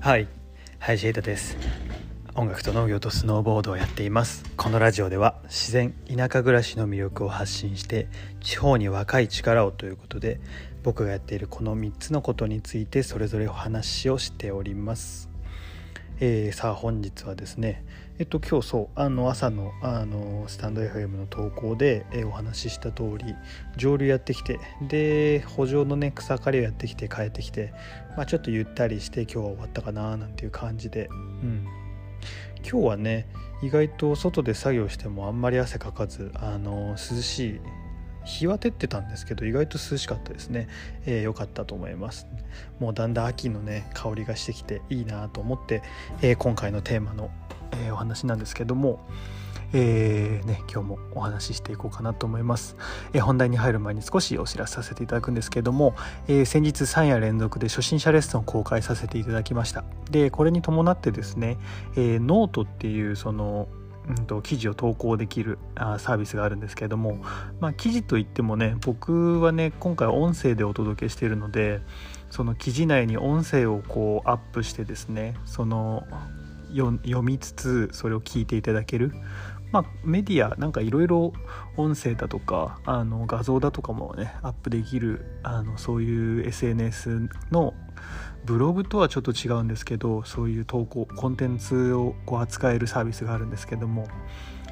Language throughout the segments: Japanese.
はい林瑛太です。音楽と農業とスノーボードをやっています。このラジオでは自然田舎暮らしの魅力を発信して地方に若い力をということで僕がやっているこの3つのことについてそれぞれお話をしております。えー、さあ本日はですねえっと今日そうあの朝のあのスタンド FM の投稿で、えー、お話しした通り上流やってきてで補助のね草刈りをやってきて帰ってきて、まあ、ちょっとゆったりして今日は終わったかななんていう感じで、うん、今日はね意外と外で作業してもあんまり汗かかずあの涼しい日は照ってたんですけど意外と涼しかったですね。良、えー、かったと思います。もうだんだん秋のね香りがしてきていいなと思って、えー、今回のテーマの、えー、お話なんですけどもえーね、今日もお話ししていこうかなと思います、えー、本題に入る前に少しお知らせさせていただくんですけども、えー、先日3夜連続で初心者レッスンを公開させていただきました。でこれに伴ってですね、えノートっていうそのうんと、記事を投稿できるあサービスがあるんですけれども、まあ、記事といってもね僕はね今回音声でお届けしているのでその記事内に音声をこうアップしてですねその読みつつそれを聞いていただける、まあ、メディアなんかいろいろ音声だとかあの画像だとかもねアップできるあのそういう SNS のブログとはちょっと違うんですけどそういう投稿コンテンツをこう扱えるサービスがあるんですけども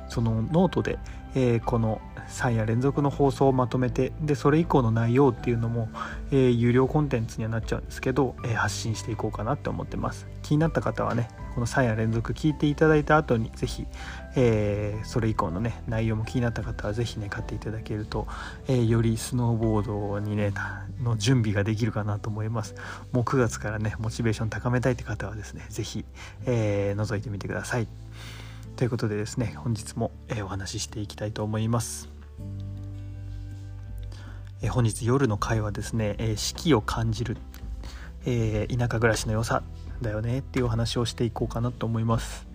そのノートで、えー、この3夜連続の放送をまとめてでそれ以降の内容っていうのも、えー、有料コンテンツにはなっちゃうんですけど、えー、発信していこうかなって思ってます。気になった方はねこの3夜連続聞いていただいた後に是非、え、それ以降のね内容も気になった方は是非ね買っていただけると、え、よりスノーボードにねの準備ができるかなと思います。もう9月からねモチベーション高めたいって方はですね是非、え、覗いてみてください。ということでですね本日も、え、お話ししていきたいと思います。え本日夜の会はですね、え四季を感じる、えー、田舎暮らしの良さだよねっていうお話をしていこうかなと思います。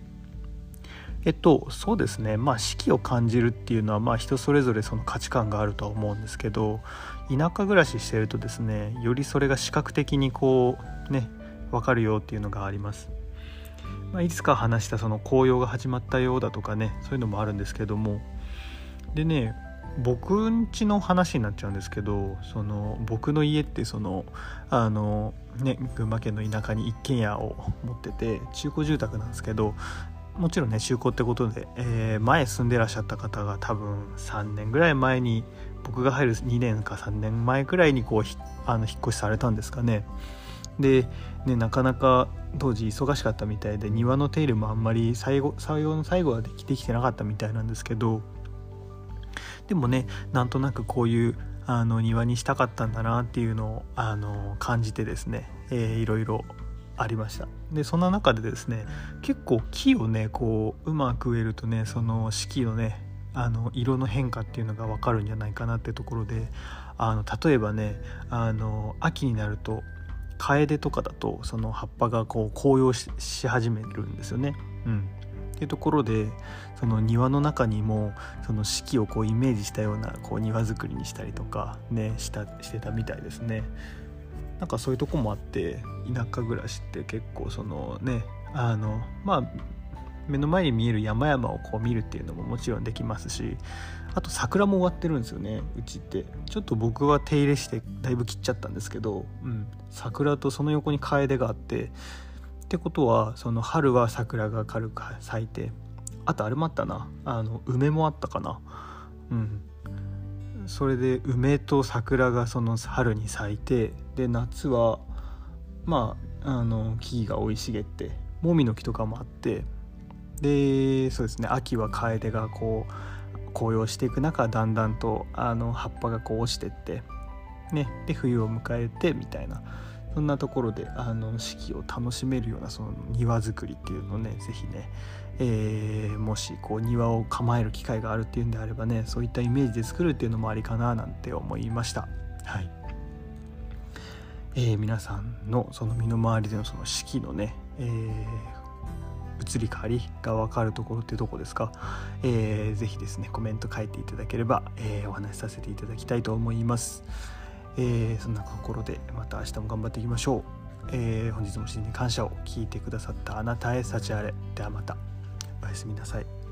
えっとそうですねまあ四季を感じるっていうのはまあ人それぞれその価値観があるとは思うんですけど田舎暮らししてるとですねよりそれが視覚的にこうね分かるよっていうのがあります、まあ、いつか話したその紅葉が始まったようだとかねそういうのもあるんですけどもでね僕ん家の話になっちゃうんですけどその僕の家ってそのあのね群馬県の田舎に一軒家を持ってて中古住宅なんですけどもちろんね中古ってことで、えー、前住んでらっしゃった方が多分3年ぐらい前に僕が入る2年か3年前くらいにこうあの引っ越しされたんですかね。でねなかなか当時忙しかったみたいで庭の手入れもあんまり最後最後の最後はできてきてなかったみたいなんですけどでもねなんとなくこういうあの庭にしたかったんだなっていうのをあの感じてですね、えー、いろいろありました。でそんな中でですね結構木をねこううまく植えるとねその四季のねあの色の変化っていうのが分かるんじゃないかなってところであの例えばねあの秋になるとカエデとかだとその葉っぱがこう紅葉し始めるんですよね。うん、っていうところでその庭の中にもその四季をこうイメージしたようなこう庭作りにしたりとかねしたしてたみたいですね。なんかそういうとこもあって田舎暮らしって結構そのねあのまあ目の前に見える山々をこう見るっていうのももちろんできますしあと桜も終わってるんですよねうちって。ちょっと僕は手入れしてだいぶ切っちゃったんですけど、うん、桜とその横にカエデがあってってことはその春は桜が軽く咲いてあとあれもあったな。あの梅もあったかな。うん。それで梅と桜がその春に咲いてで夏はまああの木々が生い茂ってもみの木とかもあってでそうですね秋はカエデがこう紅葉していく中だんだんとあの葉っぱがこう落ちてってねで冬を迎えてみたいなそんなところであの四季を楽しめるようなその庭作りっていうのをね是非ね、えー、もしこう庭を構える機会があるっていうんであればねそういったイメージで作るっていうのもありかななんて思いました。はいえー、皆さんのその身の回りでのその四季のね、えー、移り変わりが分かるところってどこですか、えー、ぜひですねコメント書いていただければ、えー、お話しさせていただきたいと思います。えー、そんな心でまた明日も頑張っていきましょう、えー、本日も真に感謝を聞いてくださったあなたへ幸あれ。ではまた。おやすみなさい。